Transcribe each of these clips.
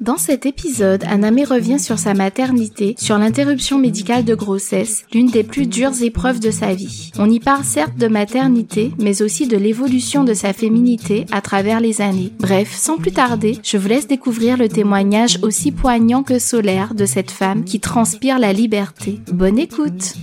Dans cet épisode, Anamé revient sur sa maternité, sur l'interruption médicale de grossesse, l'une des plus dures épreuves de sa vie. On y parle certes de maternité, mais aussi de l'évolution de sa féminité à travers les années. Bref, sans plus tarder, je vous laisse découvrir le témoignage aussi poignant que solaire de cette femme qui transpire la liberté. Bonne écoute!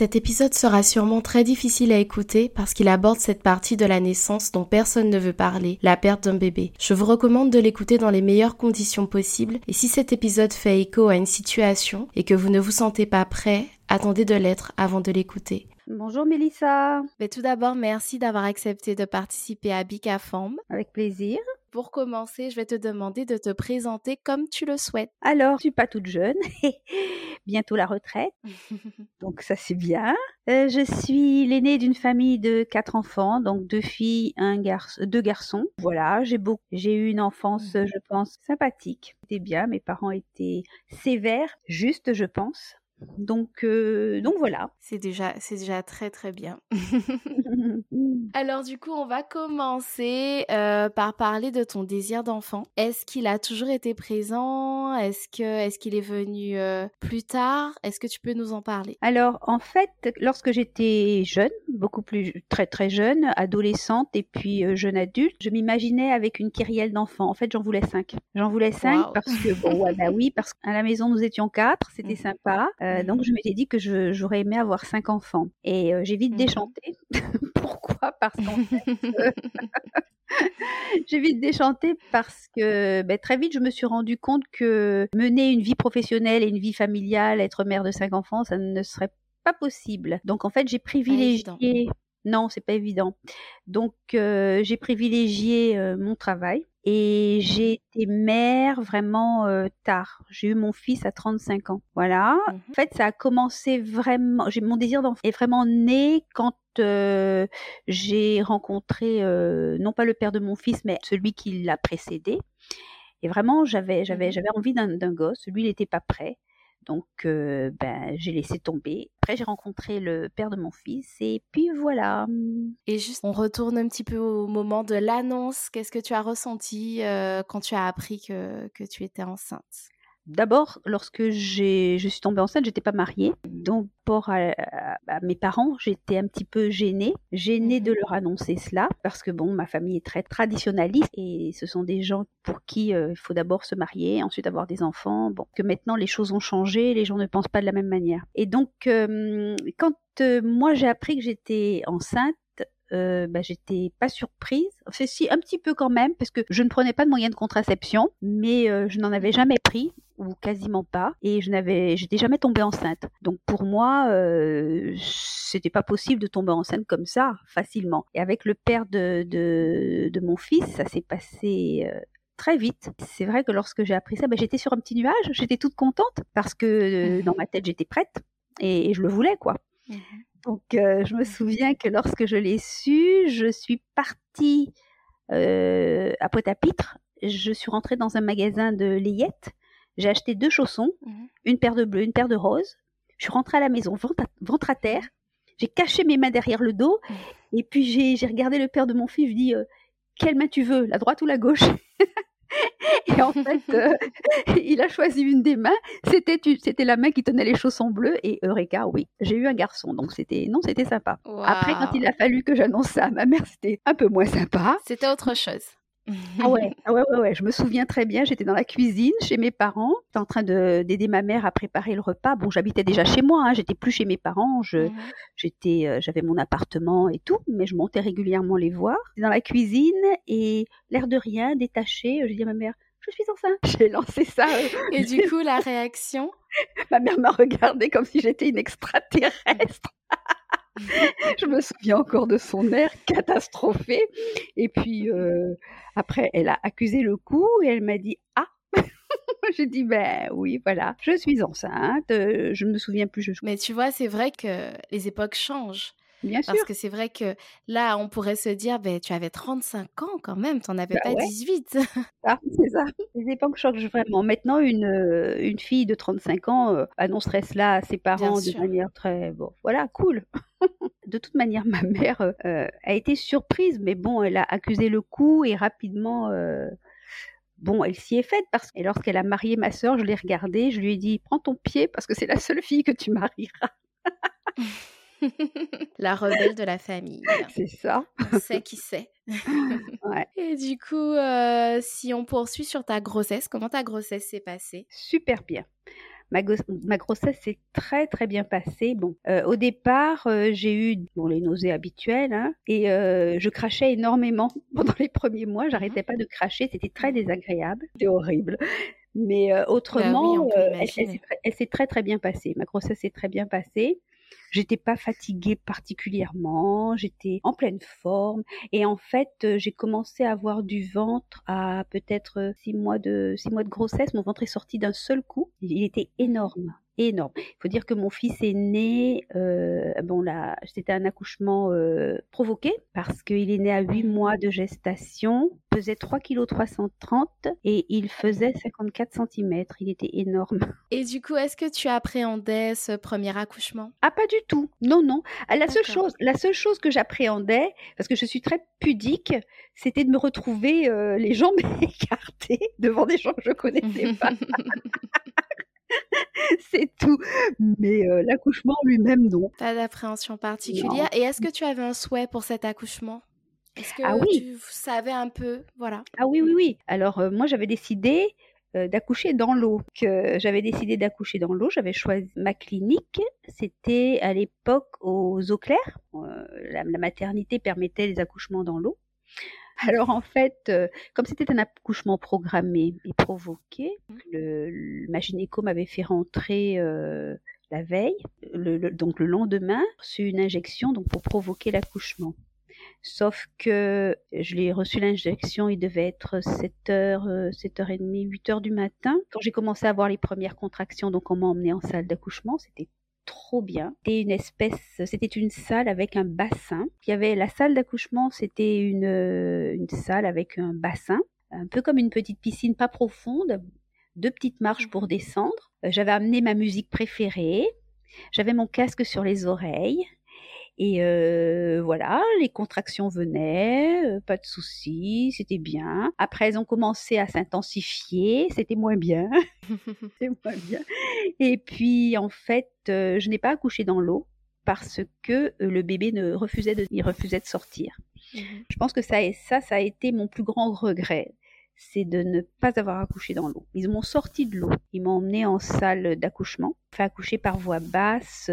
Cet épisode sera sûrement très difficile à écouter parce qu'il aborde cette partie de la naissance dont personne ne veut parler, la perte d'un bébé. Je vous recommande de l'écouter dans les meilleures conditions possibles et si cet épisode fait écho à une situation et que vous ne vous sentez pas prêt, attendez de l'être avant de l'écouter. Bonjour Mélissa. Mais tout d'abord, merci d'avoir accepté de participer à Bicaform. Avec plaisir. Pour commencer, je vais te demander de te présenter comme tu le souhaites. Alors, je suis pas toute jeune, bientôt la retraite, donc ça c'est bien. Euh, je suis l'aînée d'une famille de quatre enfants, donc deux filles, un deux garçons. Voilà, j'ai beaucoup, j'ai eu une enfance, je pense, sympathique. C'était bien, mes parents étaient sévères, juste, je pense. Donc, euh, donc voilà. C'est déjà, c'est déjà très très bien. Alors du coup, on va commencer euh, par parler de ton désir d'enfant. Est-ce qu'il a toujours été présent? Est-ce que, est-ce qu'il est venu euh, plus tard? Est-ce que tu peux nous en parler? Alors en fait, lorsque j'étais jeune, beaucoup plus très très jeune, adolescente et puis jeune adulte, je m'imaginais avec une kyrielle d'enfants. En fait, j'en voulais cinq. J'en voulais cinq parce que bon, ouais, bah oui, parce qu'à la maison nous étions quatre, c'était mmh. sympa. Euh, donc je m'étais dit que j'aurais aimé avoir cinq enfants. Et euh, j'ai vite mmh déchanté. Pourquoi? Parce qu'en fait, euh, j'ai vite déchanté parce que ben, très vite je me suis rendu compte que mener une vie professionnelle et une vie familiale, être mère de cinq enfants, ça ne serait pas possible. Donc en fait j'ai privilégié. Non, c'est pas évident. Donc j'ai privilégié mon travail et j'ai été mère vraiment euh, tard. J'ai eu mon fils à 35 ans. Voilà. Mmh en fait, ça a commencé vraiment. J'ai mon désir d'enfant est vraiment né quand euh, j'ai rencontré euh, non pas le père de mon fils, mais celui qui l'a précédé. Et vraiment, j'avais j'avais mmh j'avais envie d'un gosse. Lui, il n'était pas prêt. Donc, ben, j'ai laissé tomber. Après, j'ai rencontré le père de mon fils et puis voilà. Et juste, on retourne un petit peu au moment de l'annonce. Qu'est-ce que tu as ressenti quand tu as appris que tu étais enceinte? D'abord, lorsque je suis tombée enceinte, j'étais pas mariée. Donc, pour mes parents, j'étais un petit peu gênée. Gênée de leur annoncer cela, parce que bon, ma famille est très traditionnaliste et ce sont des gens pour qui euh, il faut d'abord se marier, ensuite avoir des enfants. Bon, que maintenant les choses ont changé, les gens ne pensent pas de la même manière. Et donc, quand euh, moi j'ai appris que j'étais enceinte, euh, bah, j'étais pas surprise. Enfin, si, un petit peu quand même, parce que je ne prenais pas de moyens de contraception, mais je n'en avais jamais pris ou quasiment pas, et je n'avais, j'étais jamais tombée enceinte. Donc pour moi, euh, c'était pas possible de tomber enceinte comme ça facilement. Et avec le père de de, de mon fils, ça s'est passé. Euh, très vite. C'est vrai que lorsque j'ai appris ça, ben, j'étais sur un petit nuage, j'étais toute contente parce que euh, dans ma tête j'étais prête et, je le voulais quoi. Mmh Donc euh, je me souviens que lorsque je l'ai su, je suis partie euh, à Pointe-à-Pitre. Je suis rentrée dans un magasin de layettes j'ai acheté deux chaussons, mmh une paire de bleu, une paire de rose. Je suis rentrée à la maison, ventre à, terre. J'ai caché mes mains derrière le dos. Mmh. Et puis j'ai regardé le père de mon fils. Je lui ai dit euh, Quelle main tu veux, la droite ou la gauche? Et en fait, euh, il a choisi une des mains. C'était c'était la main qui tenait les chaussons bleus. Et Eureka, oui, j'ai eu un garçon. Donc c'était non, c'était sympa. Après, quand il a fallu que j'annonce ça à ma mère, c'était un peu moins sympa. C'était autre chose. Ah ouais, ah ouais, ouais, ouais, je me souviens très bien, j'étais dans la cuisine chez mes parents, j'étais en train d'aider ma mère à préparer le repas. Bon, j'habitais déjà chez moi, hein, j'étais plus chez mes parents, j'étais, euh, j'avais mon appartement et tout, mais je montais régulièrement les voir. Dans la cuisine et l'air de rien, détaché, je dis à ma mère, je suis enceinte. J'ai lancé ça. Euh, et du coup, la réaction? Ma mère m'a regardé comme si j'étais une extraterrestre. je me souviens encore de son air catastrophé. Et puis euh, après, elle a accusé le coup et elle m'a dit Ah J'ai dit ben oui, voilà, je suis enceinte, euh, je ne me souviens plus. Je... Mais tu vois, c'est vrai que les époques changent. Bien Parce que c'est vrai que là, on pourrait se dire, ben, tu avais 35 ans quand même, tu n'en avais bah pas 18. Ah, c'est ça. Les époques changent vraiment. Maintenant, une, une fille de 35 ans euh, annoncerait cela à ses parents de manière très. Bon, voilà, cool. de toute manière, ma mère euh, a été surprise, mais bon, elle a accusé le coup et rapidement. Bon, elle s'y est faite parce que lorsqu'elle a marié ma sœur, je l'ai regardée, je lui ai dit prends ton pied parce que c'est la seule fille que tu marieras. la rebelle de la famille. C'est ça. On sait qui c'est. Et du coup, euh, si on poursuit sur ta grossesse, comment ta grossesse s'est passée? Super bien. Ma, grossesse s'est très très bien passée. Bon, euh, au départ, euh, j'ai eu bon, les nausées habituelles hein, et je crachais énormément pendant les premiers mois. J'arrêtais pas de cracher, c'était très désagréable, c'était horrible. Mais bah autrement, elle s'est très très bien passée. Ma grossesse s'est très bien passée. J'étais pas fatiguée particulièrement, j'étais en pleine forme et en fait, euh, j'ai commencé à avoir du ventre à peut-être euh, six mois de six mois de grossesse. Mon ventre est sorti d'un seul coup. Il était énorme énorme. Il faut dire que mon fils est né, euh, bon là, c'était un accouchement euh, provoqué parce qu'il est né à 8 mois de gestation, pesait 3 kg 330 et il faisait 54 cm. Il était énorme. Et du coup, est-ce que tu appréhendais ce premier accouchement? Ah pas du tout. Non non. Ah, la seule chose, la seule chose que j'appréhendais parce que je suis très pudique, c'était de me retrouver euh, les jambes écartées devant des gens que je connaissais pas. c'est tout. Mais euh, l'accouchement lui-même, non. Pas d'appréhension particulière. Et est-ce que tu avais un souhait pour cet accouchement? Est-ce que ah oui. tu savais un peu? Voilà. Ah oui, oui, oui. Alors, euh, moi, j'avais décidé euh, d'accoucher dans l'eau. Que j'avais décidé d'accoucher dans l'eau. J'avais choisi ma clinique. C'était à l'époque aux eaux claires. la, maternité permettait les accouchements dans l'eau. Alors en fait, euh, comme c'était un accouchement programmé et provoqué, mmh. le, ma gynéco m'avait fait rentrer euh, la veille, donc le lendemain, reçu une injection donc pour provoquer l'accouchement. Sauf que je l'ai reçu l'injection, il devait être 7h, 7h30, 8h du matin. Quand j'ai commencé à avoir les premières contractions, donc on m'a emmené en salle d'accouchement, c'était trop bien. C'était une espèce, c'était une salle avec un bassin. Il y avait la salle d'accouchement, c'était une, une salle avec un bassin, un peu comme une petite piscine pas profonde, deux petites marches pour descendre. Euh, j'avais amené ma musique préférée. J'avais mon casque sur les oreilles. Et euh, voilà, les contractions venaient, euh, pas de soucis, c'était bien. Après, elles ont commencé à s'intensifier, c'était moins bien. c'était moins bien. Et puis, en fait, euh, je n'ai pas accouché dans l'eau parce que le bébé ne refusait de, il refusait de sortir. Mmh je pense que ça, ça, ça a été mon plus grand regret c'est de ne pas avoir accouché dans l'eau. Ils m'ont sorti de l'eau, ils m'ont emmené en salle d'accouchement, fait accoucher par voie basse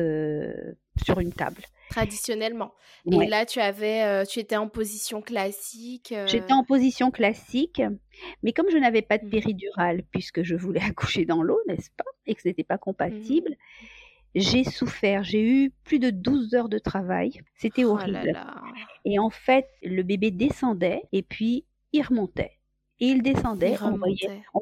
sur une table traditionnellement. Et là, tu avais, euh, tu étais en position classique. Euh J'étais en position classique, mais comme je n'avais pas de mmh. péridurale, puisque je voulais accoucher dans l'eau, n'est-ce pas, et que ce n'était pas compatible, mmh. j'ai souffert. J'ai eu plus de 12 heures de travail. C'était oh horrible. Et en fait, le bébé descendait et puis il remontait et il descendait, on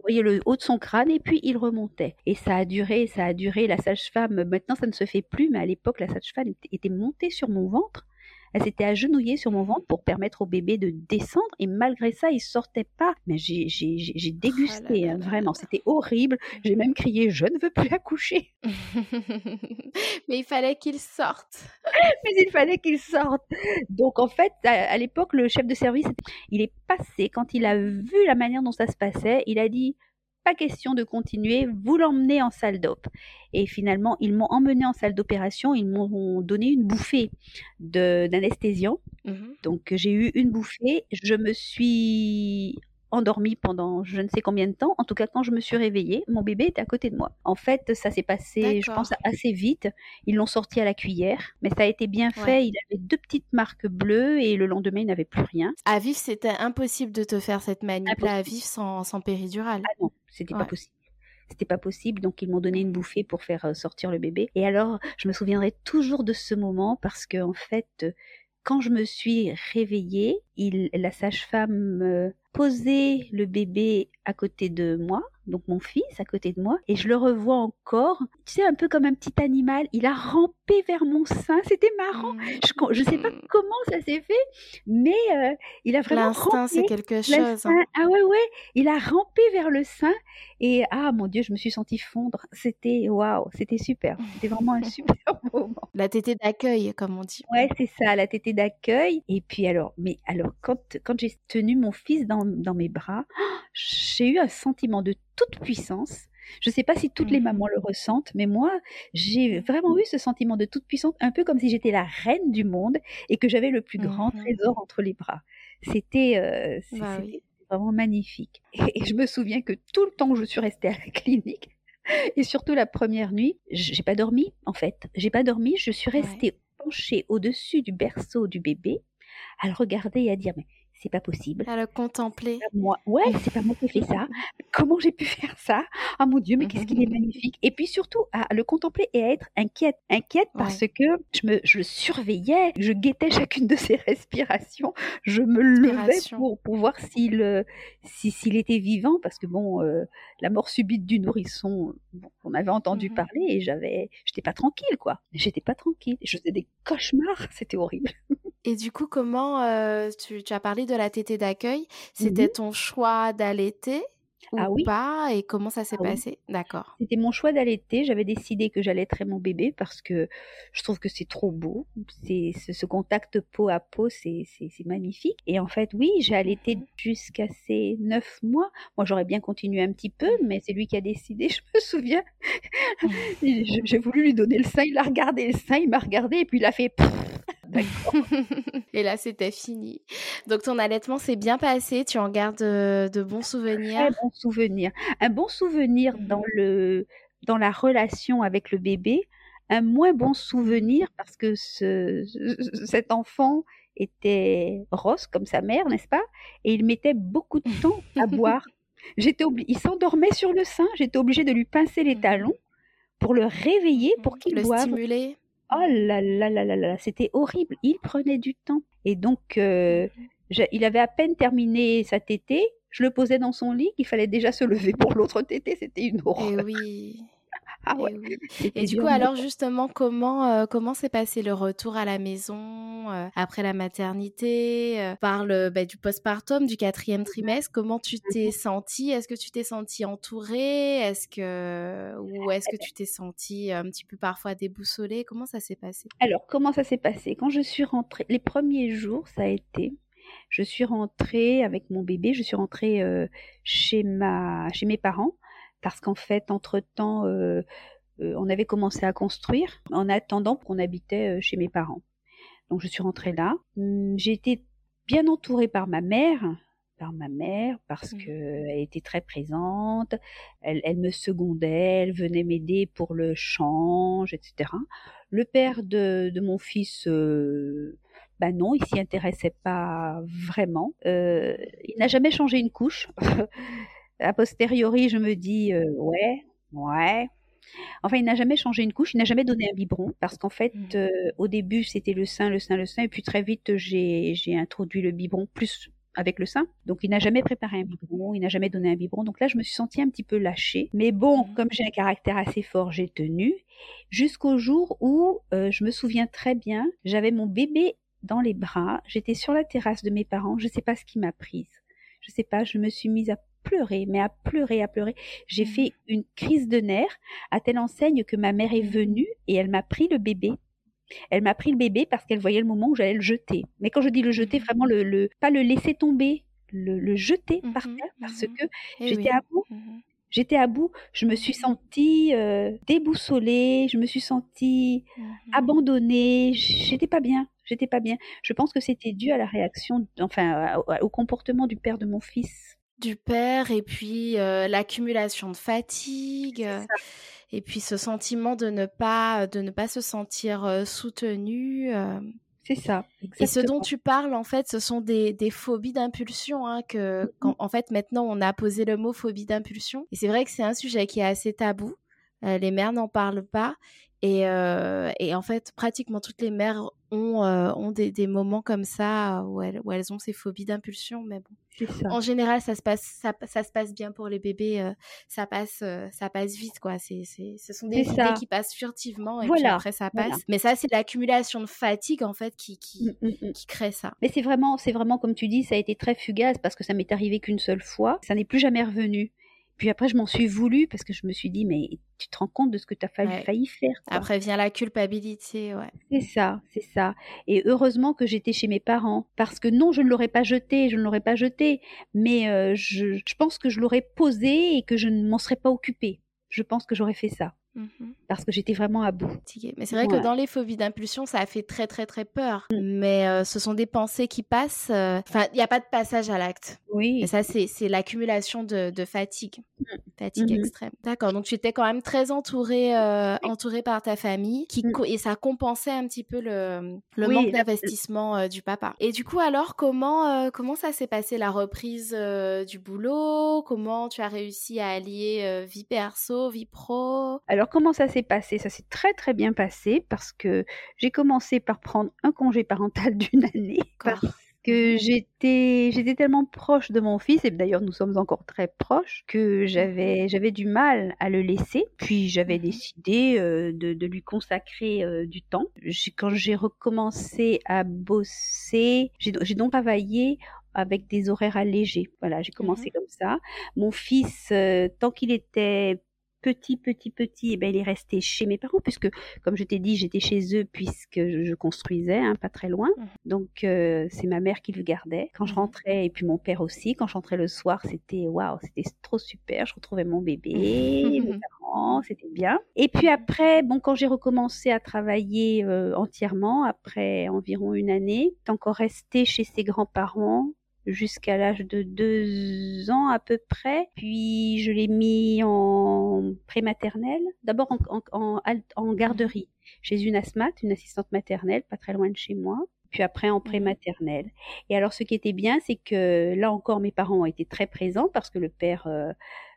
voyait, le haut de son crâne et puis il remontait. Et ça a duré, ça a duré. La sage-femme, maintenant ça ne se fait plus, mais à l'époque la sage-femme était montée sur mon ventre. Elle s'était agenouillée sur mon ventre pour permettre au bébé de descendre et malgré ça, il sortait pas. Mais j'ai oh dégusté, hein, vraiment. C'était horrible. J'ai même crié, je ne veux plus accoucher. Mais il fallait qu'il sorte. Mais il fallait qu'il sorte. Donc en fait, à, l'époque, le chef de service, il est passé quand il a vu la manière dont ça se passait. Il a dit pas question de continuer, vous l'emmenez en salle d'op. Et finalement, ils m'ont emmené en salle d'opération, ils m'ont donné une bouffée d'anesthésiant. Mmh Donc j'ai eu une bouffée, je me suis endormie pendant je ne sais combien de temps. En tout cas, quand je me suis réveillée, mon bébé était à côté de moi. En fait, ça s'est passé, je pense, assez vite. Ils l'ont sorti à la cuillère, mais ça a été bien fait. Il avait deux petites marques bleues et le lendemain, il n'avait plus rien. À vivre, c'était impossible de te faire cette manip à vivre sans, sans péridurale. Ah non, c'était pas possible c'était pas possible, donc ils m'ont donné une bouffée pour faire euh, sortir le bébé. Et alors, je me souviendrai toujours de ce moment parce que en fait, quand je me suis réveillée, il, la sage-femme posait le bébé à côté de moi donc mon fils à côté de moi, et je le revois encore, tu sais, un peu comme un petit animal, il a rampé vers mon sein, c'était marrant, mmh. je ne sais pas comment ça s'est fait, mais euh, il a vraiment L'instinct, c'est quelque chose. Hein. Ah ouais, ouais, il a rampé vers le sein, et ah mon Dieu, je me suis sentie fondre, c'était waouh, c'était super, c'était vraiment un super moment. La tétée d'accueil, comme on dit. Ouais, c'est ça, la tétée d'accueil, et puis alors, mais alors, quand, quand j'ai tenu mon fils dans, dans mes bras, j'ai eu un sentiment de toute puissance. Je ne sais pas si toutes les mmh. mamans le ressentent, mais moi, j'ai vraiment eu ce sentiment de toute puissance, un peu comme si j'étais la reine du monde et que j'avais le plus grand mmh trésor entre les bras. C'était euh, bah vraiment magnifique. Et, je me souviens que tout le temps que je suis restée à la clinique, et surtout la première nuit, j'ai pas dormi en fait. J'ai pas dormi, je suis restée penchée au-dessus du berceau du bébé, à le regarder et à dire mais c'est pas possible. À le contempler. Moi, ouais, c'est pas moi qui ai fait ça. Comment j'ai pu faire ça? Ah mon Dieu, mais qu'est-ce qu'il est magnifique. Et puis surtout à le contempler et à être inquiète, inquiète parce que je me, je surveillais, je guettais chacune de ses respirations, je me levais pour, pour voir s'il, euh, s'il était vivant parce que bon, euh, la mort subite du nourrisson, on avait entendu mmh parler et j'avais, j'étais pas tranquille quoi. J'étais pas tranquille. Je faisais des cauchemars, c'était horrible. Et du coup, comment euh, tu, as parlé de la tétée d'accueil mmh C'était ton choix d'allaiter ou ah oui. pas Et comment ça s'est ah passé? D'accord. C'était mon choix d'allaiter. J'avais décidé que j'allaiterais mon bébé parce que je trouve que c'est trop beau. C'est ce, contact peau à peau, c'est magnifique. Et en fait, oui, j'ai allaité mmh jusqu'à ces neuf mois. Moi, j'aurais bien continué un petit peu, mais c'est lui qui a décidé. Je me souviens. j'ai voulu lui donner le sein. Il a regardé le sein, il m'a regardé et puis il a fait. et là, c'était fini. Donc, ton allaitement s'est bien passé? Tu en gardes euh, de, bons souvenirs? Un bon souvenir. Un bon souvenir mmh dans, le, dans la relation avec le bébé. Un moins bon souvenir parce que ce, cet enfant était rose comme sa mère, n'est-ce pas? Et il mettait beaucoup de temps à boire. J'étais il s'endormait sur le sein. J'étais obligée de lui pincer les mmh talons pour le réveiller, pour qu'il boive. Le stimuler. Oh là là là là là, c'était horrible. Il prenait du temps. Et donc, euh, il avait à peine terminé sa tétée. Je le posais dans son lit, il fallait déjà se lever pour l'autre tétée. C'était une horreur. Et oui. Ah et, du coup, alors justement, comment euh, comment s'est passé le retour à la maison euh, après la maternité, euh, par le bah, du postpartum, du quatrième trimestre? Comment tu t'es sentie? Est-ce que tu t'es sentie entourée? Est-ce que ou est-ce que tu t'es sentie un petit peu parfois déboussolée? Comment ça s'est passé? Alors, comment ça s'est passé? Quand je suis rentrée, les premiers jours, ça a été je suis rentrée avec mon bébé, je suis rentrée chez ma chez mes parents parce qu'en fait, entre-temps, euh, euh, on avait commencé à construire en attendant qu'on habitait euh, chez mes parents. Donc je suis rentrée là. Hum, j'ai été bien entourée par ma mère, par ma mère parce mmh. qu'elle était très présente, elle, me secondait, elle venait m'aider pour le change, etc. Le père de, mon fils, ben non, il s'y intéressait pas vraiment. il n'a jamais changé une couche. a posteriori, je me dis euh, ouais, ouais. Enfin, il n'a jamais changé une couche, il n'a jamais donné un biberon parce qu'en fait, mmh. euh, au début, c'était le sein, le sein, le sein, et puis très vite, j'ai introduit le biberon plus avec le sein. Donc, il n'a jamais préparé un biberon, il n'a jamais donné un biberon. Donc là, je me suis sentie un petit peu lâchée. Mais bon, mmh. comme j'ai un caractère assez fort, j'ai tenu jusqu'au jour où euh, je me souviens très bien, j'avais mon bébé dans les bras. J'étais sur la terrasse de mes parents. Je ne sais pas ce qui m'a prise. Je sais pas. Je me suis mise à pleurer, mais à pleurer, à pleurer. J'ai mmh. fait une crise de nerfs à telle enseigne que ma mère est mmh. venue et elle m'a pris le bébé. Elle m'a pris le bébé parce qu'elle voyait le moment où j'allais le jeter. Mais quand je dis le jeter, mmh. vraiment le, le pas le laisser tomber, le, le jeter par terre parce que eh j'étais à bout. J'étais à bout, je me suis sentie euh, déboussolée, je me suis sentie abandonnée, j'étais pas bien, j'étais pas bien. Je pense que c'était dû à la réaction, enfin au comportement du père de mon fils du père et puis euh, l'accumulation de fatigue euh, et puis ce sentiment de ne pas de ne pas se sentir euh, soutenu c'est ça et ce dont tu parles en fait ce sont des, des phobies d'impulsion hein, que mmh en fait maintenant on a posé le mot phobie d'impulsion. Et c'est vrai que c'est un sujet qui est assez tabou. Les mères n'en parlent pas et, et, en fait, pratiquement toutes les mères ont, ont des, des, moments comme ça où elles, où elles ont ces phobies d'impulsion. Mais bon, en général, ça se passe, ça, ça, se passe bien pour les bébés. ça passe, ça passe vite, quoi. C'est, ce sont des idées qui passent furtivement et puis après ça passe. Mais ça, c'est l'accumulation de fatigue en fait qui, qui, mmh, mmh, mmh. qui crée ça. Mais c'est vraiment, c'est vraiment comme tu dis, ça a été très fugace parce que ça m'est arrivé qu'une seule fois. Ça n'est plus jamais revenu. Puis après, je m'en suis voulu parce que je me suis dit, mais tu te rends compte de ce que tu as failli, faire. Après vient la culpabilité, ouais. C'est ça, c'est ça. Et heureusement que j'étais chez mes parents parce que non, je ne l'aurais pas jeté, je ne l'aurais pas jeté, mais euh, je, je pense que je l'aurais posé et que je ne m'en serais pas occupée. Je pense que j'aurais fait ça. Mmh parce que j'étais vraiment à bout. Mais c'est vrai que dans les phobies d'impulsion, ça a fait très très très peur. Mmh. Mais euh, ce sont des pensées qui passent. Euh, enfin, il n'y a pas de passage à l'acte. Oui. Et ça, c'est l'accumulation de, de, fatigue, mmh. fatigue extrême. D'accord. Donc tu étais quand même très entourée, euh, entourée par ta famille, qui et ça compensait un petit peu le, le manque d'investissement du papa. Et du coup, alors comment comment ça s'est passé la reprise du boulot? Comment tu as réussi à allier vie perso, vie pro? Alors comment ça s'est passé? Ça s'est très très bien passé parce que j'ai commencé par prendre un congé parental d'une année parce que j'étais j'étais tellement proche de mon fils et d'ailleurs nous sommes encore très proches que j'avais j'avais du mal à le laisser. Puis j'avais mmh décidé euh, de, de, lui consacrer euh, du temps. Quand j'ai recommencé à bosser j'ai donc travaillé avec des horaires allégés. Voilà, j'ai mmh commencé comme ça. Mon fils, euh, tant qu'il était petit, petit, petit, et eh ben, il est resté chez mes parents, puisque, comme je t'ai dit, j'étais chez eux puisque je, construisais, hein, pas très loin. Mmh. Donc, euh, c'est ma mère qui le gardait. Quand je mmh. rentrais, et puis mon père aussi, quand je rentrais le soir, c'était waouh, c'était trop super. Je retrouvais mon bébé, mes parents, c'était bien. Et puis après, bon, quand j'ai recommencé à travailler euh, entièrement, après environ une année, encore resté chez ses grands-parents jusqu'à l'âge de deux ans à peu près. Puis je l'ai mis en prématernelle, d'abord en, en, en, garderie, chez une asthmate, une assistante maternelle, pas très loin de chez moi puis après en prématernelle. Et alors ce qui était bien, c'est que là encore mes parents ont été très présents parce que le père euh,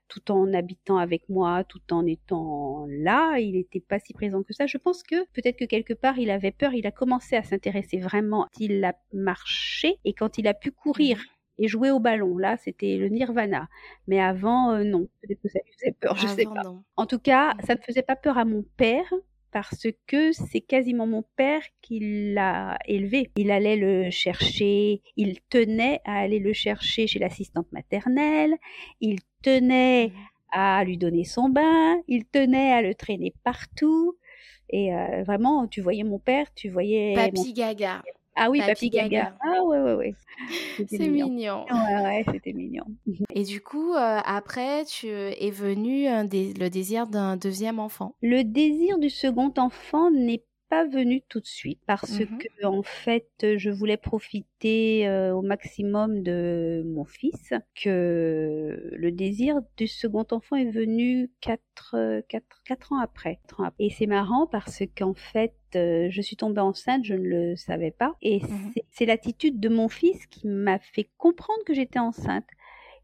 tout en habitant avec moi, tout en étant là, il n'était pas si présent que ça. Je pense que peut-être que quelque part il avait peur, il a commencé à s'intéresser vraiment. Il a marché et quand il a pu courir mmh. et jouer au ballon, là c'était le nirvana. Mais avant, euh, non, peut-être que ça lui faisait peur, je ne sais pas. En tout cas, ça ne faisait pas peur à mon père parce que c'est quasiment mon père qui l'a élevé. Il allait le chercher, il tenait à aller le chercher chez l'assistante maternelle, il tenait à lui donner son bain, il tenait à le traîner partout. Et euh, vraiment, tu voyais mon père, tu voyais... Papy Gaga. Ah oui, Papy, Gaga. Ah ouais, ouais, ouais. C'est mignon. Ouais, ouais, c'était mignon. Et du coup, euh, après, tu es venu le désir d'un deuxième enfant. Le désir du second enfant n'est pas venu tout de suite parce mmh que en fait je voulais profiter euh, au maximum de mon fils que le désir du second enfant est venu quatre, quatre, quatre ans après. Et c'est marrant parce qu'en fait euh, je suis tombée enceinte je ne le savais pas. Et mmh c'est l'attitude de mon fils qui m'a fait comprendre que j'étais enceinte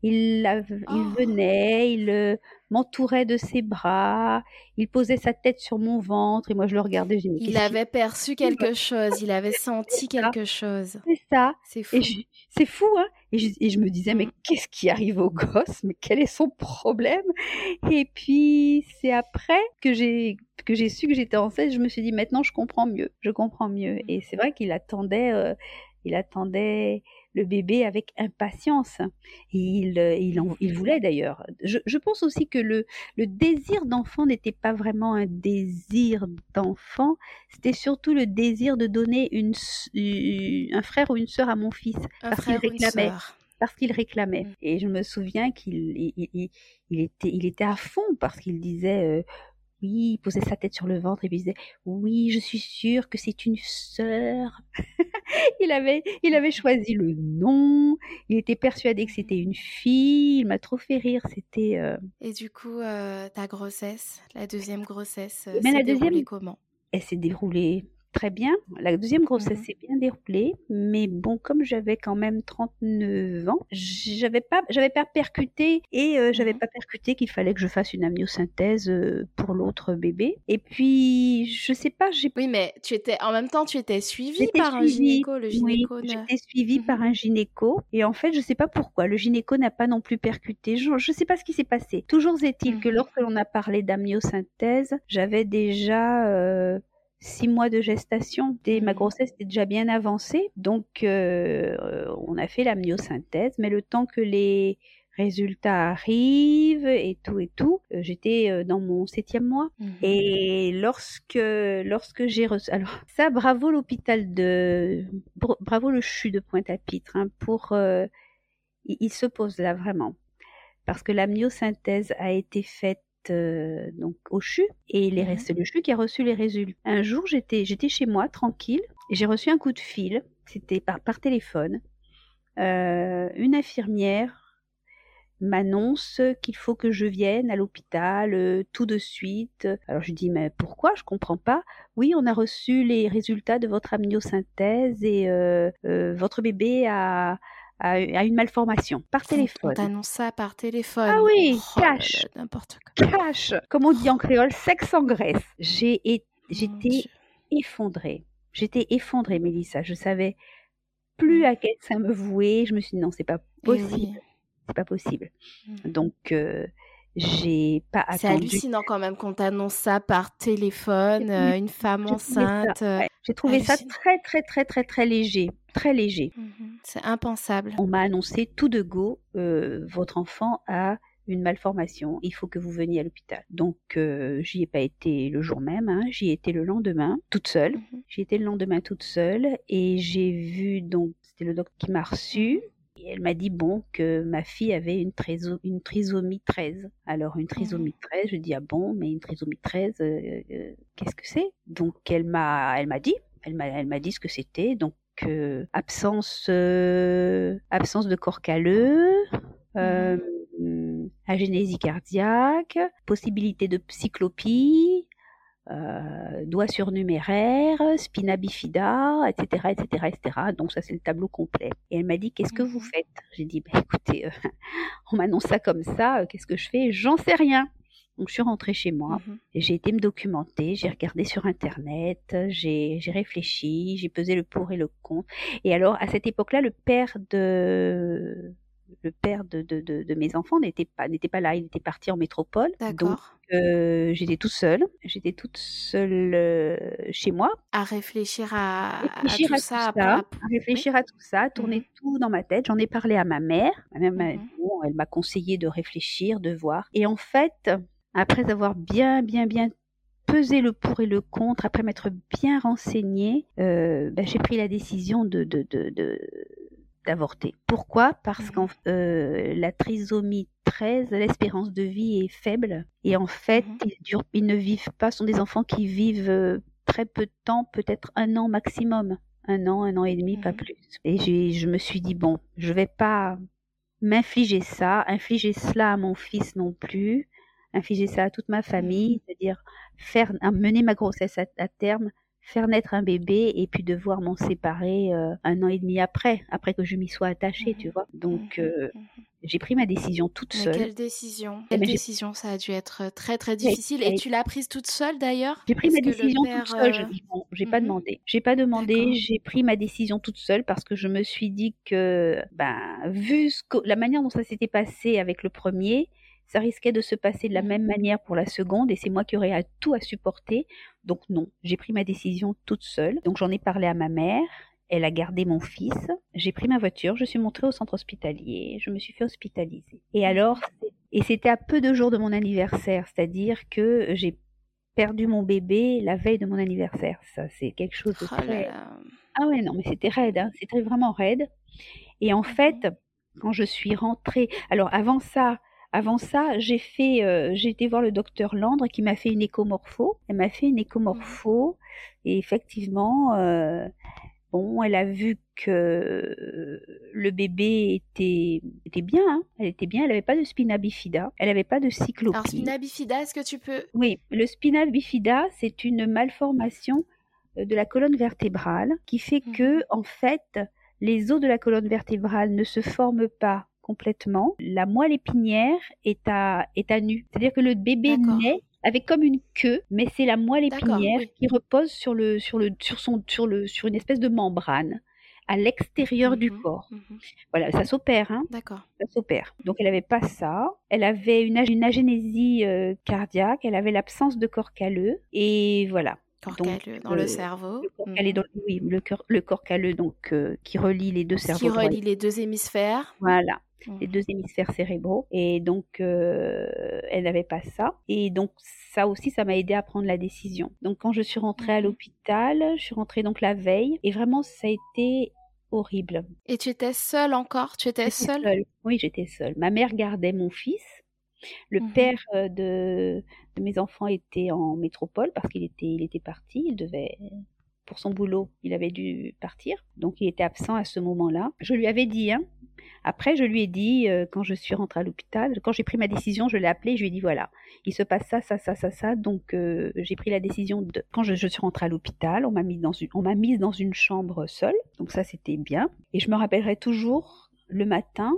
il, il oh! venait, il euh, m'entourait de ses bras, il posait sa tête sur mon ventre et moi je le regardais. Je il avait perçu quelque chose, il avait senti quelque chose. C'est ça. C'est fou. C'est fou, hein et je, et je, me disais, mais mmh. qu'est-ce qui arrive au gosse? Mais quel est son problème? Et puis, c'est après que j'ai que j'ai su que j'étais enceinte, je me suis dit maintenant je comprends mieux, je comprends mieux. Et c'est vrai qu'il attendait, euh, il attendait le bébé avec impatience. Et il, euh, il, il voulait d'ailleurs. Je, je, pense aussi que le, le désir d'enfant n'était pas vraiment un désir d'enfant, c'était surtout le désir de donner une, un frère ou une sœur à mon fils. Un parce qu'il réclamait. Parce qu'il réclamait. Et je me souviens qu'il il, il, il, était, il était à fond parce qu'il disait euh, oui, il posait sa tête sur le ventre et puis il disait oui, je suis sûre que c'est une sœur. il avait, il avait choisi le nom. Il était persuadé que c'était une fille. Il m'a trop fait rire. C'était. Euh... Et du coup, euh, ta grossesse, la deuxième grossesse, euh, s'est déroulée comment? Elle s'est déroulée très bien. La deuxième grossesse mmh s'est bien déroulée, mais bon, comme j'avais quand même 39 ans, j'avais pas, j'avais pas percuté et euh, j'avais mmh pas percuté qu'il fallait que je fasse une amniosynthèse euh, pour l'autre bébé. Et puis, je sais pas, j'ai. Oui, mais tu étais, en même temps, tu étais suivie par un gynéco, le gynéco. Oui, j'étais suivie par un gynéco et en fait, je sais pas pourquoi, le gynéco n'a pas non plus percuté. Je, je sais pas ce qui s'est passé. Toujours est-il que mmh lorsque l'on a parlé d'amniosynthèse, j'avais déjà euh, six mois de gestation. Dès ma mmh. grossesse était déjà bien avancée, donc euh, on a fait la myosynthèse, mais le temps que les résultats arrivent et tout et tout, euh, j'étais euh, dans mon septième mois. Mmh. Et lorsque lorsque j'ai reçu, alors ça, bravo l'hôpital de, bravo le CHU de Pointe-à-Pitre hein, pour, euh, il, il se pose là vraiment parce que la myosynthèse a été faite euh, donc au CHU et les mmh c'est le CHU qui a reçu les résultats. Un jour, j'étais j'étais chez moi tranquille et j'ai reçu un coup de fil. C'était par, par téléphone. Euh, une infirmière m'annonce qu'il faut que je vienne à l'hôpital euh, tout de suite. Alors je dis mais pourquoi? Je comprends pas. Oui, on a reçu les résultats de votre amniosynthèse et votre bébé a à, une malformation par téléphone. On t'annonce ça par téléphone. Ah oui, oh cash. N'importe quoi. Cash. Comme on dit en créole, sexe en Grèce. J'ai j'étais effondrée. J'étais effondrée, Mélissa. Je savais plus mm. à quel ça me vouer. Je me suis dit non, c'est pas eh possible. C'est pas possible. Mm. Donc euh, j'ai pas attendu. C'est hallucinant quand même qu'on t'annonce ça par téléphone, euh, une femme enceinte. Euh, j'ai trouvé ça très très très très très léger, très léger. Mmh c'est impensable. On m'a annoncé tout de go, euh, votre enfant a une malformation, il faut que vous veniez à l'hôpital. Donc j'y ai pas été le jour même, hein, j'y ai été le lendemain, toute seule. Mmh j'y étais le lendemain toute seule et j'ai vu donc c'était le docteur qui m'a reçu mmh et elle m'a dit bon que ma fille avait une, une trisomie 13. Alors une trisomie 13, je dis ah bon, mais une trisomie 13, euh, euh, qu'est-ce que c'est? Donc elle m'a, elle m'a dit, elle m'a, elle m'a dit ce que c'était. Donc euh, absence, absence de corps calleux. Euh, agénésie cardiaque, possibilité de cyclopie, euh, doigt surnuméraire, spina bifida, etc., etc., etc. Donc ça c'est le tableau complet. Et elle m'a dit qu'est-ce que vous mmh faites? J'ai dit bah, écoutez, euh, on m'annonce ça comme ça, euh, qu'est-ce que je fais? J'en sais rien. Donc je suis rentrée chez moi mmh et j'ai été me documenter, j'ai regardé sur internet, j'ai réfléchi, j'ai pesé le pour et le contre. Et alors à cette époque-là, le père de le père de, de, de, mes enfants n'était pas n'était pas là, il était parti en métropole. Donc j'étais toute seule, j'étais toute seule euh, chez moi. À réfléchir à, réfléchir à tout, ça, à, réfléchir à tout ça, tourner mmh tout dans ma tête. J'en ai parlé à ma mère. Ma mère, mmh elle m'a conseillé de réfléchir, de voir. Et en fait, après avoir bien, bien, bien pesé le pour et le contre, après m'être bien renseignée, euh, ben, j'ai pris la décision de, de, de, de d'avorter. Pourquoi? Parce mmh qu'en euh, la trisomie 13, l'espérance de vie est faible et en fait, mmh ils, ils, ne vivent pas, ce sont des enfants qui vivent euh, très peu de temps, peut-être un an maximum, un an, un an et demi, pas mmh plus. Et je me suis dit bon, je vais pas m'infliger ça, infliger cela à mon fils non plus, infliger ça à toute ma famille, c'est-à-dire faire mener ma grossesse à terme faire naître un bébé et puis devoir m'en séparer euh, un an et demi après, après que je m'y sois attachée, tu mmh vois. Donc, mmh euh, mmh j'ai pris ma décision toute seule. quelle décision? Quelle décision? Ça a dû être euh, très très difficile. Et, tu l'as prise toute seule d'ailleurs? J'ai pris ma décision toute seule. Je j'ai pas demandé. J'ai pas demandé. J'ai pris ma décision toute seule parce que je me suis dit que, ben, vu ce que, la manière dont ça s'était passé avec le premier, ça risquait de se passer de la même manière pour la seconde et c'est moi qui aurais à tout à supporter. Donc non, j'ai pris ma décision toute seule. Donc j'en ai parlé à ma mère. Elle a gardé mon fils. J'ai pris ma voiture, je suis montrée au centre hospitalier, je me suis fait hospitaliser. Et alors, et c'était à peu de jours de mon anniversaire, c'est-à-dire que j'ai perdu mon bébé la veille de mon anniversaire. Ça, c'est quelque chose de Oh très... là là. Ah ouais, non, mais c'était raide, hein. c'était vraiment raide. Et en fait, quand je suis rentrée, alors avant ça, avant ça, j'ai fait, euh, j'ai été voir le docteur Landre qui m'a fait une écomorpho. Elle m'a fait une écomorpho et effectivement, euh, bon, elle a vu que le bébé était, était bien, hein. elle était bien, elle n'avait pas de spina bifida, elle n'avait pas de cyclopie. Alors, spina bifida, est-ce que tu peux. Oui, le spina bifida, c'est une malformation euh, de la colonne vertébrale qui fait Mhm. que, en fait, les os de la colonne vertébrale ne se forment pas complètement. La moelle épinière est à, est à nu. C'est-à-dire que le bébé naît avec comme une queue, mais c'est la moelle épinière oui. qui repose sur le, sur le, sur son, sur le, sur une espèce de membrane à l'extérieur du Mhm. corps. Mhm. Voilà, ça s'opère, hein D'accord. ça s'opère. Donc elle n'avait pas ça. Elle avait une, ag- une agénésie euh, cardiaque. Elle avait l'absence de corps calleux. Et voilà. Corps Donc, calleux dans euh, le cerveau. Le corps Mhm. dans- oui, le, corps calleux donc euh, qui relie les deux Ce cerveaux. qui relie les deux hémisphères. Voilà, Les deux hémisphères cérébraux. Et donc euh, elle n'avait pas ça. Et donc ça aussi, ça m'a aidé à prendre la décision. Donc quand je suis rentrée à Mhm. l'hôpital, je suis rentrée donc la veille. Et vraiment, ça a été horrible. Et tu étais seule encore? Tu étais seule? seule. Oui, j'étais seule. Ma mère gardait mon fils. Le Mhm. père euh, de, de mes enfants était en métropole parce qu'il était, il était parti. Il devait, pour son boulot, il avait dû partir. Donc, il était absent à ce moment-là. Je lui avais dit, hein. Après, je lui ai dit, euh, quand je suis rentrée à l'hôpital, quand j'ai pris ma décision, je l'ai appelé, je lui ai dit, voilà, il se passe ça, ça, ça, ça, ça. Donc, euh, j'ai pris la décision de, quand je, suis rentrée à l'hôpital, on m'a mis dans une, mise dans une chambre seule. Donc, ça, c'était bien. Et je me rappellerai toujours, le matin,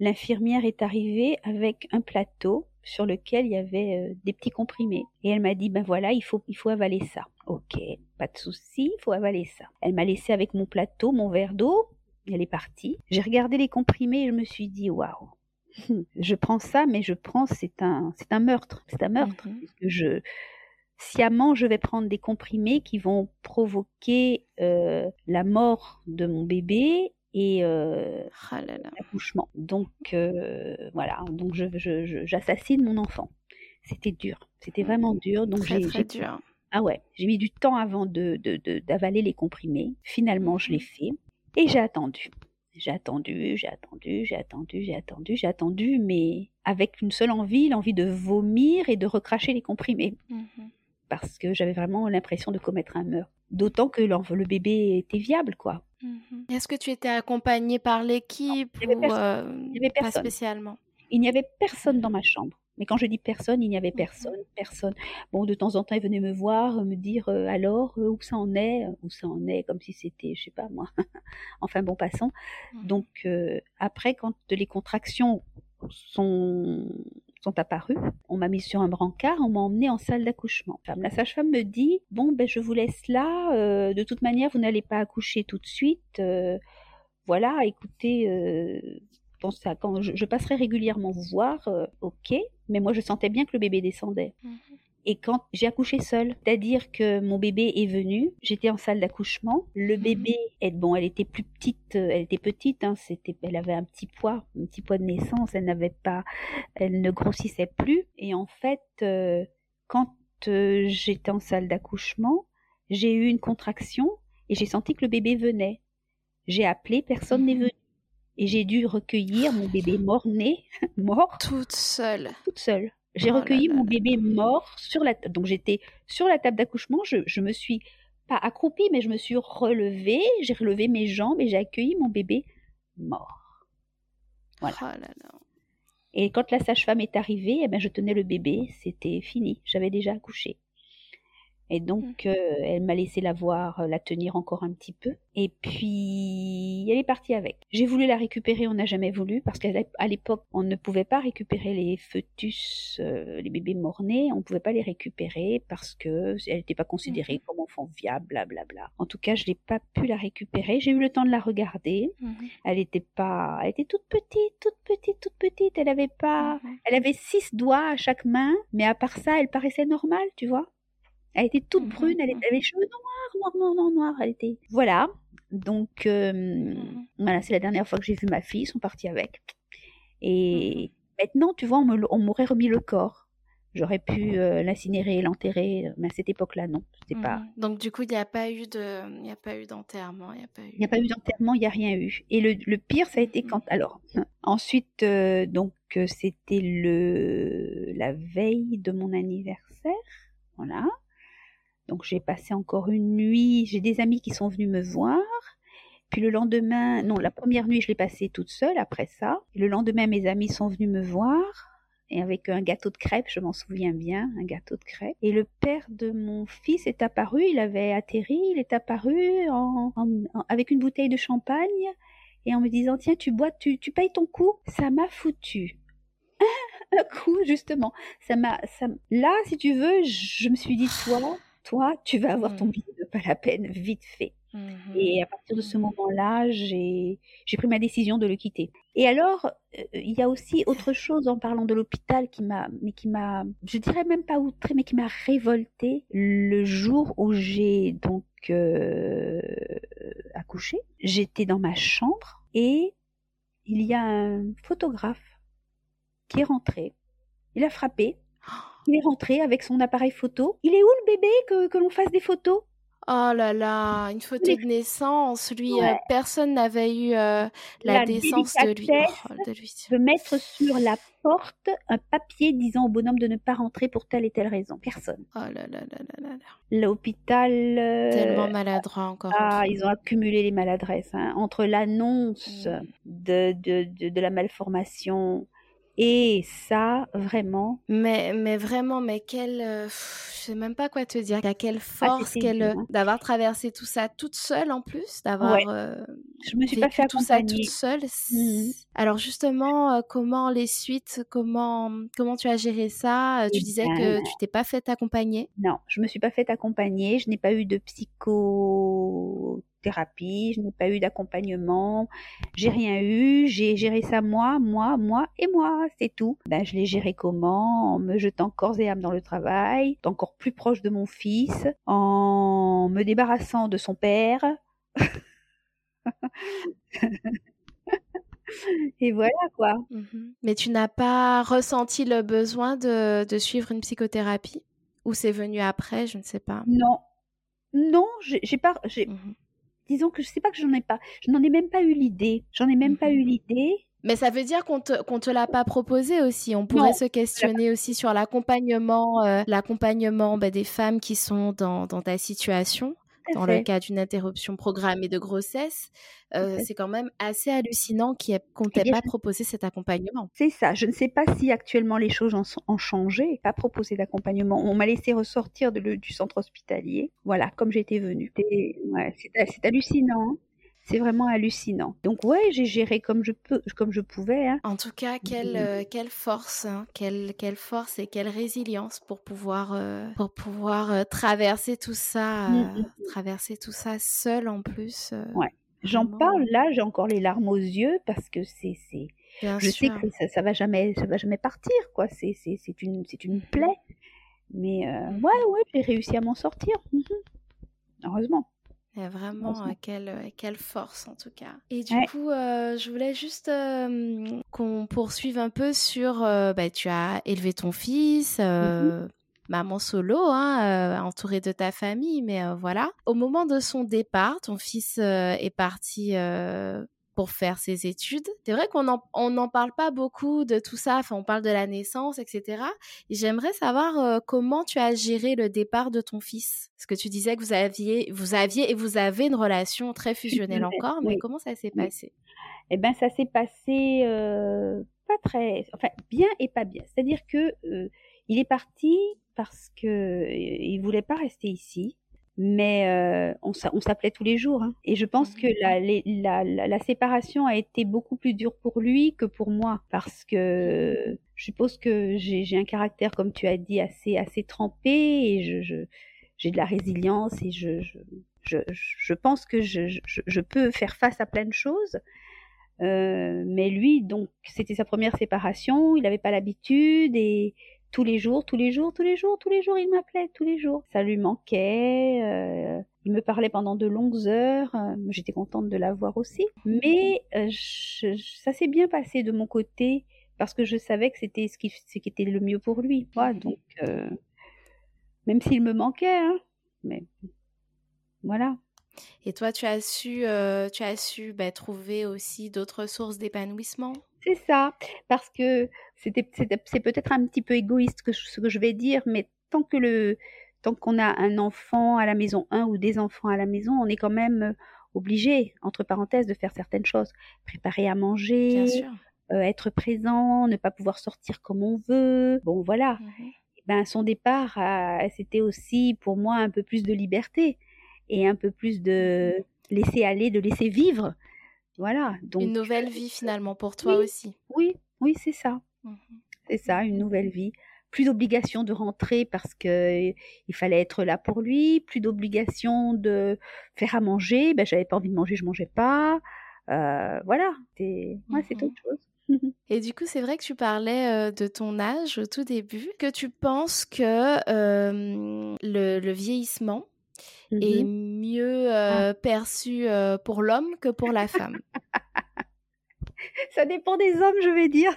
l'infirmière est arrivée avec un plateau sur lequel il y avait euh, des petits comprimés. Et elle m'a dit, ben voilà, il faut, il faut avaler ça. Ok, pas de souci, il faut avaler ça. Elle m'a laissé avec mon plateau, mon verre d'eau. Elle est partie. J'ai regardé les comprimés et je me suis dit, waouh. Je prends ça, mais je prends, c'est un, c'est un meurtre. C'est un meurtre. Mhm. Je, sciemment, je vais prendre des comprimés qui vont provoquer euh, la mort de mon bébé et euh, Ah là là. l'accouchement. Donc euh, voilà, donc je, je- je- j'assassine mon enfant. C'était dur, c'était vraiment dur. Donc Très très dur. ah ouais, j'ai mis du temps avant de, de- de- d'avaler les comprimés. Finalement, je l'ai fait et j'ai attendu. J'ai attendu, j'ai attendu, j'ai attendu, j'ai attendu, j'ai attendu, mais avec une seule envie, l'envie de vomir et de recracher les comprimés Mhm. Parce que j'avais vraiment l'impression de commettre un meurtre. D'autant que le bébé était viable, quoi. Mhm. Est-ce que tu étais accompagnée par l'équipe il y avait ou personne. euh, pas spécialement? Il n'y avait personne dans ma chambre. Mais quand je dis personne, il n'y avait Mhm. personne, personne. Bon, de temps en temps, il venait me voir, me dire euh, alors euh, où ça en est, euh, où ça en est, comme si c'était, je sais pas moi. enfin bon, passons. Mhm. Donc euh, après, quand les contractions sont sont apparues, on m'a mis sur un brancard, on m'a emmené en salle d'accouchement. La sage-femme me dit bon ben je vous laisse là. euh, de toute manière, vous n'allez pas accoucher tout de suite. euh, voilà, écoutez. euh, quand je, passerai régulièrement vous voir, ok, mais moi je sentais bien que le bébé descendait. Mhm. Et quand j'ai accouché seule, c'est-à-dire que mon bébé est venu, j'étais en salle d'accouchement, le Mhm. bébé, elle, bon, elle était plus petite, euh, elle était petite, hein, c'était, elle avait un petit poids, un petit poids de naissance, elle n'avait pas, elle ne grossissait plus. Et en fait, euh, quand euh, j'étais en salle d'accouchement, j'ai eu une contraction et j'ai senti que le bébé venait. J'ai appelé, personne n'est Mhm. venu. Et j'ai dû recueillir mon bébé mort-né, mort, Toute seule. toute seule. J'ai Oh recueilli là mon là bébé mort sur la table. Donc j'étais sur la table d'accouchement, je, je me suis pas accroupie, mais je me suis relevée, j'ai relevé mes jambes et j'ai accueilli mon bébé mort. Voilà. Oh là là. Et quand la sage-femme est arrivée, eh ben, je tenais le bébé, c'était fini, j'avais déjà accouché. Et donc, Mmh. euh, elle m'a laissé la voir, euh, la tenir encore un petit peu. Et puis, elle est partie avec. J'ai voulu la récupérer, on n'a jamais voulu, parce qu'à l'époque, on ne pouvait pas récupérer les fœtus, euh, les bébés morts-nés, on ne pouvait pas les récupérer parce que elle n'était pas considérée comme enfant viable, blablabla. En tout cas, je n'ai pas pu la récupérer. J'ai eu le temps de la regarder. Mhm. Elle était pas, elle était toute petite, toute petite, toute petite. Elle avait pas, elle avait six doigts à chaque main, mais à part ça, elle paraissait normale, tu vois. Elle était toute Mhm, brune, elle avait les cheveux noirs, noirs, noirs, noirs, noirs. Elle était, voilà. Donc, euh, Mhm. voilà, c'est la dernière fois que j'ai vu ma fille, ils sont partis avec. Et Mhm. maintenant, tu vois, on m'aurait remis le corps. J'aurais pu euh, l'incinérer l'enterrer, mais à cette époque-là, non. C'était pas. Donc du coup, il n'y a pas eu de, il y a pas eu d'enterrement, il y a pas eu. Il n'y a pas eu d'enterrement, il n'y a rien eu. Et le, le pire, ça a été quand. Alors, ensuite, euh, donc, euh, c'était le la veille de mon anniversaire. Voilà. Donc, j'ai passé encore une nuit. J'ai des amis qui sont venus me voir. Puis le lendemain, non, la première nuit, je l'ai passée toute seule après ça. Le lendemain, mes amis sont venus me voir. Et avec un gâteau de crêpes, je m'en souviens bien, un gâteau de crêpes. Et le père de mon fils est apparu, il avait atterri, il est apparu en, en- avec une bouteille de champagne et en me disant tiens tu bois, tu, tu payes ton coup. Ça m'a foutu un coup justement. Ça m'a, ça, là si tu veux, je me suis dit toi, toi tu vas avoir ton Mm. billet de pas la peine vite fait. Mhm. Et à partir de ce moment-là, j'ai j'ai pris ma décision de le quitter. Et alors, euh, il y a aussi autre chose en parlant de l'hôpital qui m'a, mais qui m'a, je dirais même pas outré, mais qui m'a révolté le jour où j'ai donc euh, accouché. J'étais dans ma chambre et il y a un photographe qui est rentré. Il a frappé. Il est rentré avec son appareil photo. Il est où le bébé que, que l'on fasse des photos? Oh là là, une photo de naissance, lui, euh, personne n'avait eu euh, la, La décence de lui. Oh, de lui. de mettre sur la porte un papier disant au bonhomme de ne pas rentrer pour telle et telle raison. Personne. Oh là là là là là là. L'hôpital. euh, Tellement maladroit encore. ah, ils ont accumulé les maladresses. hein. Entre l'annonce Mm. de, de, de la malformation et ça, vraiment. Mais, mais vraiment, mais quelle. euh, je sais même pas quoi te dire. À quelle force, c'était quelle, hein. d'avoir traversé tout ça toute seule en plus, d'avoir Ouais. euh, Je me suis pas fait tout ça toute seule. Mhm. Alors justement, euh, comment les suites, comment, comment tu as géré ça? Euh, Tu Eh disais que tu t'es pas fait accompagner. Non, je me suis pas fait accompagner, je n'ai pas eu de psychothérapie, je n'ai pas eu d'accompagnement, j'ai rien eu, j'ai géré ça moi, moi, moi et moi, c'est tout. Ben, je l'ai géré comment? En me jetant corps et âme dans le travail, encore plus proche de mon fils, en me débarrassant de son père. et voilà quoi. Mhm. Mais tu n'as pas ressenti le besoin de, de suivre une psychothérapie? Ou c'est venu après, je ne sais pas? Non, non, j'ai pas, j'ai, Mhm. Disons que je sais pas que j'en ai pas, je n'en ai même pas eu l'idée, j'en ai même pas Mhm. eu l'idée. Mais ça veut dire qu'on te, qu'on te l'a pas proposé aussi. On pourrait Non, se questionner aussi sur l'accompagnement, euh, l'accompagnement bah, des femmes qui sont dans, dans ta situation, Dans le cas d'une interruption programmée de grossesse. Euh, c'est quand même assez hallucinant qu'il y ait- qu'on t'ait pas proposé cet accompagnement. C'est ça. Je ne sais pas si actuellement les choses en ont changé. Pas proposé d'accompagnement. On m'a laissé ressortir de le- du centre hospitalier. Voilà, comme j'étais venue. C'est ouais, c'est- c'est hallucinant. C'est vraiment hallucinant. Donc ouais, j'ai géré comme je peux, comme je pouvais. hein. En tout cas, quelle, Mhm. euh, quelle force, hein, quelle, quelle force et quelle résilience pour pouvoir, euh, pour pouvoir euh, traverser tout ça, Mm, mm, traverser tout ça seul en plus. Ouais. J'en parle là, j'ai encore les larmes aux yeux parce que c'est, c'est, je sais sûr. que ça, ça va jamais, ça va jamais partir quoi. C'est, c'est, c'est une, c'est une plaie. Mais euh, ouais, ouais, j'ai réussi à m'en sortir. Mhm. Heureusement. Vraiment, euh, quelle, euh, quelle force en tout cas. Et du Ouais. coup, euh, je voulais juste euh, qu'on poursuive un peu sur, bah, tu as élevé ton fils, euh, maman solo, hein, entourée de ta famille, mais voilà. Au moment de son départ, ton fils est parti pour faire ses études. C'est vrai qu'on n'en on parle pas beaucoup de tout ça, enfin on parle de la naissance, etc. Et j'aimerais savoir euh, comment tu as géré le départ de ton fils? Parce que tu disais que vous aviez, vous aviez et vous avez une relation très fusionnelle encore, mais oui. comment ça s'est Oui. passé? Eh ben, ça s'est passé euh, pas très, enfin bien et pas bien. C'est-à-dire que euh, il est parti parce que il voulait pas rester ici mais euh, on, s'appelait tous les jours. Hein. Et je pense que mmh. la, la, séparation a été beaucoup plus dure pour lui que pour moi, parce que je suppose que j'ai un caractère, comme tu as dit, assez, assez trempé, et je, j'ai de la résilience, et je, je, je, pense que je, je, peux faire face à plein de choses. Euh, mais lui, donc, c'était sa première séparation, il n'avait pas l'habitude, et tous les jours, tous les jours, tous les jours, tous les jours, il m'appelait, tous les jours. Ça lui manquait. Euh, il me parlait pendant de longues heures. Euh, j'étais contente de l'avoir aussi. Mais euh, ça s'est bien passé de mon côté parce que je savais que c'était ce qui, ce qui était le mieux pour lui. donc, même s'il me manquait, hein, mais voilà. Et toi, tu as su, tu as su bah, trouver aussi d'autres sources d'épanouissement? C'est ça, parce que c'était, c'est peut-être un petit peu égoïste que ce que je vais dire, mais tant que le, tant qu'on a un enfant à la maison, un ou des enfants à la maison, on est quand même obligé, entre parenthèses, de faire certaines choses, préparer à manger, être présent, ne pas pouvoir sortir comme on veut. Bon, voilà. Mmh ben, son départ, c'était aussi pour moi un peu plus de liberté et un peu plus de mmh laisser aller, de laisser vivre. Voilà. Donc, une nouvelle vie finalement pour toi aussi. Oui, oui, c'est ça. Mmh c'est ça, une nouvelle vie. Plus d'obligation de rentrer parce que il fallait être là pour lui. Plus d'obligation de faire à manger. Ben, j'avais pas envie de manger, je mangeais pas. Euh, voilà, c'est c'est autre chose. Et du coup, c'est vrai que tu parlais de ton âge au tout début, que tu penses que le, vieillissement est mmh mieux ah. perçu pour l'homme que pour la femme. Ça dépend des hommes, je vais dire.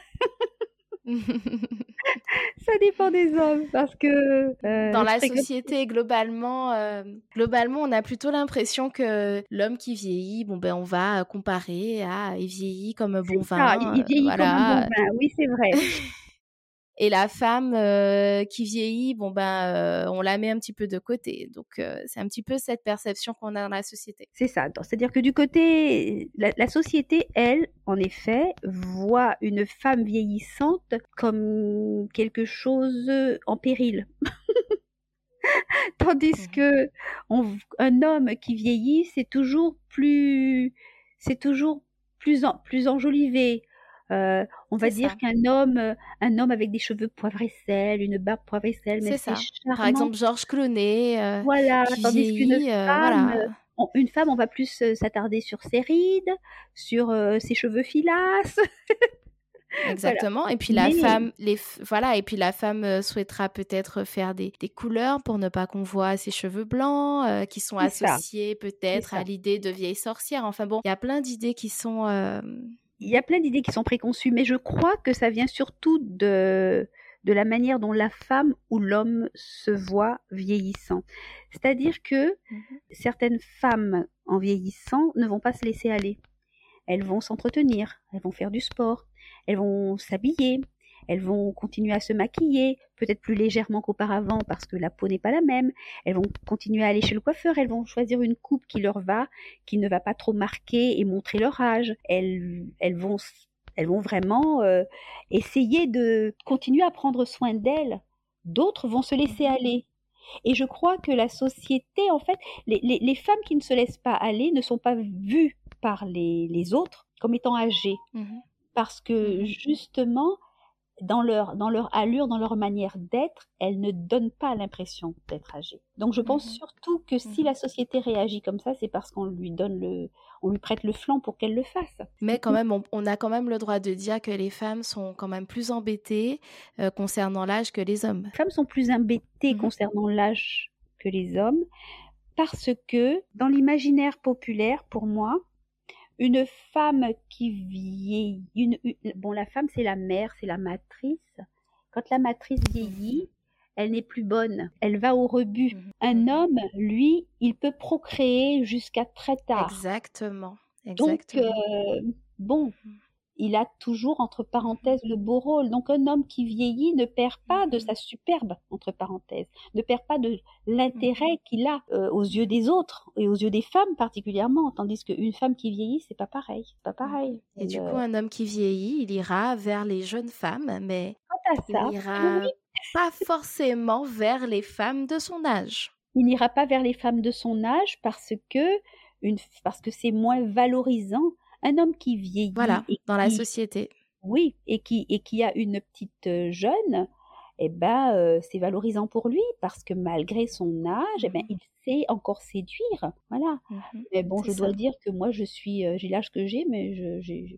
ça dépend des hommes parce que euh, dans la société globalement globalement on a plutôt l'impression que l'homme qui vieillit bon ben on va comparer à il vieillit comme bon vin il vieillit comme un bon vin oui c'est vrai Et la femme euh, qui vieillit, bon ben, euh, on la met un petit peu de côté. Donc euh, c'est un petit peu cette perception qu'on a dans la société. C'est ça. C'est-à-dire que du côté, la, société, elle, en effet, voit une femme vieillissante comme quelque chose en péril. Tandis mmh que un homme qui vieillit, c'est toujours plus, c'est toujours plus, plus enjolivé, euh, on va dire qu'un homme, euh, un homme avec des cheveux poivre et sel, une barbe poivre et sel, mais c'est Par exemple, Georges Clooney. Euh, voilà, tandis qu'une femme, on, une femme, on va plus s'attarder sur ses rides, sur ses cheveux filasses. Exactement. Et puis la femme, les voilà. Et puis la femme souhaitera peut-être faire des, des, couleurs pour ne pas qu'on voit ses cheveux blancs, qui sont associés peut-être à l'idée de vieille sorcière. Enfin bon, il y a plein d'idées qui sont il y a plein d'idées qui sont préconçues, mais je crois que ça vient surtout de, de la manière dont la femme ou l'homme se voit vieillissant. C'est-à-dire que mmh certaines femmes, en vieillissant, ne vont pas se laisser aller. Elles vont s'entretenir, elles vont faire du sport, elles vont s'habiller, elles vont continuer à se maquiller, peut-être plus légèrement qu'auparavant parce que la peau n'est pas la même. Elles vont continuer à aller chez le coiffeur, elles vont choisir une coupe qui leur va, qui ne va pas trop marquer et montrer leur âge. Elles, elles vont elles vont vraiment euh, essayer de continuer à prendre soin d'elles. D'autres vont se laisser aller. Et je crois que la société, en fait, les, les, femmes qui ne se laissent pas aller ne sont pas vues par les, les autres comme étant âgées. Mmh parce que mmh justement, dans leur, dans leur allure, dans leur manière d'être, elles ne donnent pas l'impression d'être âgées. Donc je pense mmh surtout que si mmh la société réagit comme ça, c'est parce qu'on lui donne le, on lui prête le flanc pour qu'elle le fasse. Mais quand même, on, a quand même le droit de dire que les femmes sont quand même plus embêtées euh, concernant l'âge que les hommes. Les femmes sont plus embêtées mmh concernant l'âge que les hommes parce que dans l'imaginaire populaire, pour moi, une femme qui vieillit, une, bon, la femme, c'est la mère, c'est la matrice. Quand la matrice vieillit, elle n'est plus bonne, elle va au rebut. Mhm. Un homme, lui, il peut procréer jusqu'à très tard. Exactement. Exactement. Donc, euh, bon, mhm il a toujours entre parenthèses le beau rôle. Donc un homme qui vieillit ne perd pas de sa superbe entre parenthèses, ne perd pas de l'intérêt mmh. qu'il a euh, aux yeux des autres et aux yeux des femmes particulièrement, tandis qu'une femme qui vieillit c'est pas pareil, pas pareil. Et, du coup un homme qui vieillit, il ira vers les jeunes femmes, mais ça, il ira pas forcément vers les femmes de son âge. Il n'ira pas vers les femmes de son âge parce que une, parce que c'est moins valorisant. Un homme qui vieillit. Voilà, dans la société. Oui, et qui, et qui a une petite euh, jeune, eh ben, euh, c'est valorisant pour lui parce que malgré son âge, eh ben, il sait encore séduire. Voilà. Mmh mais bon, je dois dire que moi, je suis, euh, j'ai l'âge que j'ai, mais je, j'ai,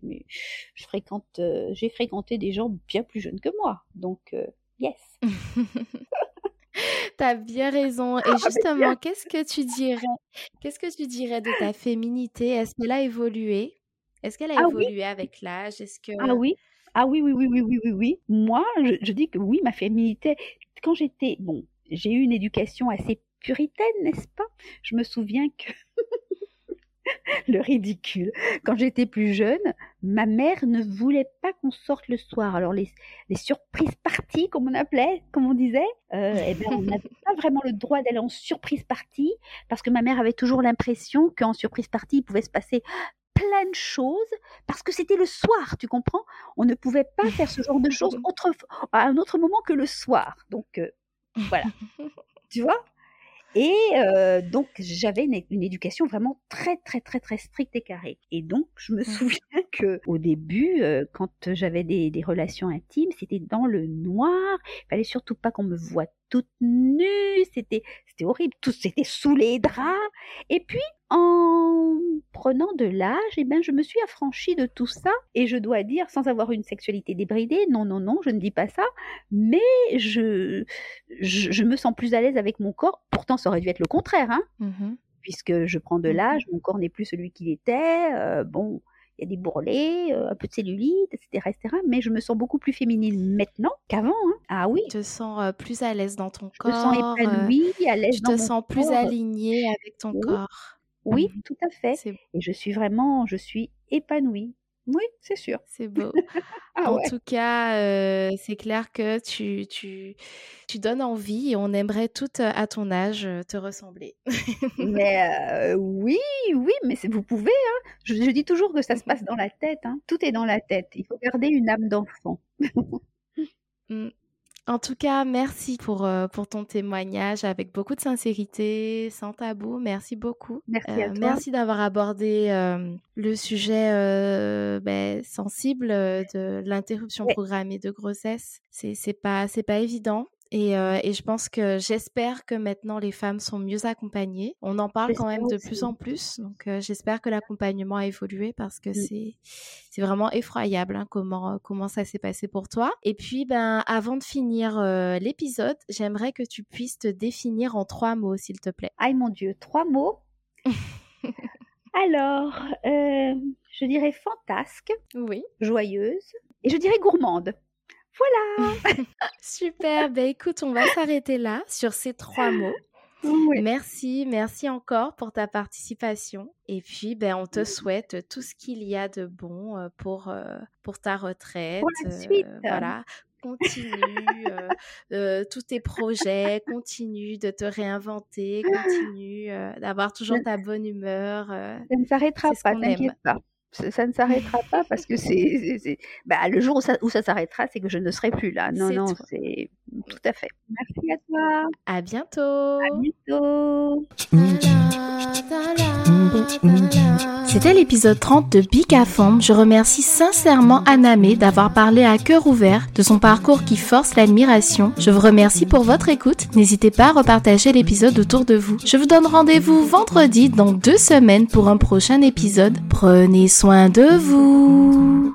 je fréquente, j'ai fréquenté des gens bien plus jeunes que moi. Donc, yes. T'as bien raison. Et ah, justement, qu'est-ce que tu dirais Qu'est-ce que tu dirais de ta féminité? Est-ce qu'elle a évolué? Est-ce qu'elle a ah évolué avec l'âge? Est-ce que Ah oui. Ah oui, oui, oui, oui, oui, oui, oui. Moi, je, je dis que oui, ma féminité. Quand j'étais, bon, j'ai eu une éducation assez puritaine, n'est-ce pas? Je me souviens que le ridicule. Quand j'étais plus jeune, ma mère ne voulait pas qu'on sorte le soir. Alors les, les surprises parties, comme on appelait, comme on disait, euh, eh ben, on n'avait pas vraiment le droit d'aller en surprise partie parce que ma mère avait toujours l'impression qu'en surprise partie, il pouvait se passer plein de choses parce que c'était le soir, tu comprends? On ne pouvait pas faire ce genre de choses autre, à un autre moment que le soir. Donc euh, voilà. tu vois? Et euh, donc, j'avais une, éducation vraiment très, très, très, très stricte et carrée. Et donc, je me souviens que au début, euh, quand j'avais des, des, relations intimes, c'était dans le noir. Il fallait surtout pas qu'on me voie toute nue. C'était, c'était horrible. Tout, c'était sous les draps. Et puis, en prenant de l'âge, eh ben, je me suis affranchie de tout ça. Et je dois dire, sans avoir une sexualité débridée, non, non, non, je ne dis pas ça, mais je, je, me sens plus à l'aise avec mon corps. Pourtant, ça aurait dû être le contraire, hein, mmh puisque je prends de mmh l'âge, mon corps n'est plus celui qu'il était. Euh, bon, il y a des bourrelets, euh, un peu de cellulite, etc., etc. Mais je me sens beaucoup plus féminine maintenant qu'avant. Hein. Ah oui. Tu te sens euh, plus à l'aise dans ton corps. Je me sens épanouie, à l'aise dans mon corps. Tu te sens plus alignée avec ton corps. Oui, mmh. tout à fait. Et je suis vraiment, je suis épanouie. Oui, c'est sûr. C'est beau. ah en tout cas, euh, c'est clair que tu, tu, tu donnes envie et on aimerait toutes à ton âge te ressembler. mais euh, oui, oui, mais vous pouvez. Hein. Je, je, dis toujours que ça se passe dans la tête. Hein. Tout est dans la tête. Il faut garder une âme d'enfant. Mmh. En tout cas, merci pour, euh, pour ton témoignage avec beaucoup de sincérité, sans tabou. Merci beaucoup. Merci euh, Merci d'avoir abordé euh, le sujet ben, sensible de l'interruption programmée de grossesse. C'est c'est pas c'est pas évident. Et, euh, et, je pense que j'espère que maintenant les femmes sont mieux accompagnées. On en parle quand même de plus en plus, donc euh, j'espère que l'accompagnement a évolué parce que mmh. c'est c'est vraiment effroyable hein, comment comment ça s'est passé pour toi. Et puis ben avant de finir euh, l'épisode, j'aimerais que tu puisses te définir en trois mots, s'il te plaît. Aïe mon Dieu, trois mots. Alors, je dirais fantasque, oui, joyeuse, et je dirais gourmande. Voilà. Super. Ben écoute, on va s'arrêter là sur ces trois mots. Merci, merci encore pour ta participation. Et puis, ben, on te souhaite tout ce qu'il y a de bon euh, pour, euh, pour ta retraite. Pour la suite. Euh, voilà. Continue tous tes projets, continue de te réinventer, continue d'avoir toujours ta bonne humeur. ça ne s'arrêtera pas, t'inquiète pas ça ne s'arrêtera pas parce que c'est, bah, le jour où ça, où ça s'arrêtera, c'est que je ne serai plus là. Non, non, c'est tout à fait. Merci à toi. À bientôt. À bientôt. C'était l'épisode 30 de à Je remercie sincèrement Anamé d'avoir parlé à cœur ouvert de son parcours qui force l'admiration. Je vous remercie pour votre écoute. N'hésitez pas à repartager l'épisode autour de vous. Je vous donne rendez-vous vendredi dans deux semaines pour un prochain épisode. Prenez soin de vous.